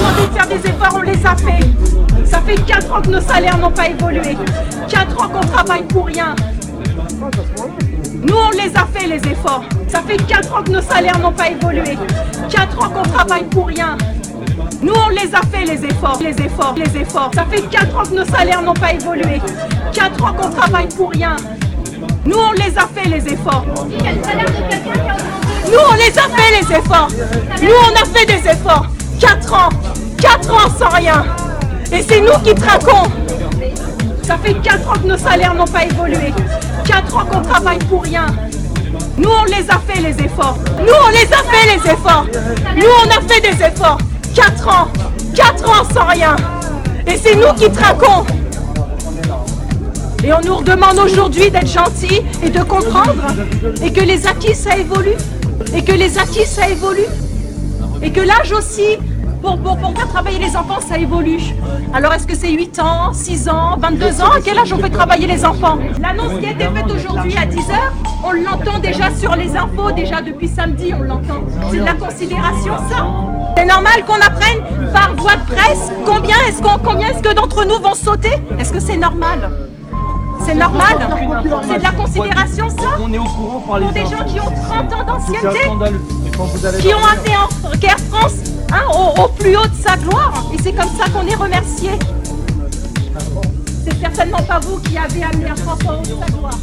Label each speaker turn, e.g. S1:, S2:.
S1: demandé de faire des efforts, on les a fait. Ça fait 4 ans que nos salaires n'ont pas évolué. 4 ans qu'on travaille pour rien. Nous, on les a fait, les efforts. Ça fait 4 ans que nos salaires n'ont pas évolué. 4 ans qu'on travaille pour rien. Nous, on les a fait, les efforts, les efforts, les efforts. Ça fait 4 ans que nos salaires n'ont pas évolué. 4 ans qu'on travaille pour rien. Nous, on les a fait, les efforts. Nous, on les a fait, les efforts. Nous, on a fait des efforts. 4 ans. 4 ans sans rien. Et c'est nous qui traquons. Ça fait 4 ans que nos salaires n'ont pas évolué. 4 ans qu'on travaille pour rien. Nous, on les a fait, les efforts. Nous, on les a fait, les efforts. Nous, on a fait des efforts. 4 ans. 4 ans sans rien. Et c'est nous qui traquons. Et on nous demande aujourd'hui d'être gentils et de comprendre. Et que les acquis, ça évolue. Et que les acquis, ça évolue. Et que l'âge aussi, pour, pour, pour faire travailler les enfants, ça évolue. Alors est-ce que c'est 8 ans, 6 ans, 22 ans? À quel âge on fait travailler les enfants? L'annonce qui a été faite aujourd'hui à 10h, on l'entend déjà sur les infos, déjà depuis samedi, on l'entend. C'est de la considération, ça. C'est normal qu'on apprenne par voie de presse combien est-ce qu'on combien est-ce que d'entre nous vont sauter? Est-ce que c'est normal? C'est normal? C'est de la considération ça?
S2: On est au courant par les
S1: Pour des gens qui ont 30 ans d'ancienneté qui ont en Air France hein, au, plus haut de sa gloire. Et c'est comme ça qu'on est remercié. C'est certainement pas vous qui avez amené Air France au haut de sa gloire.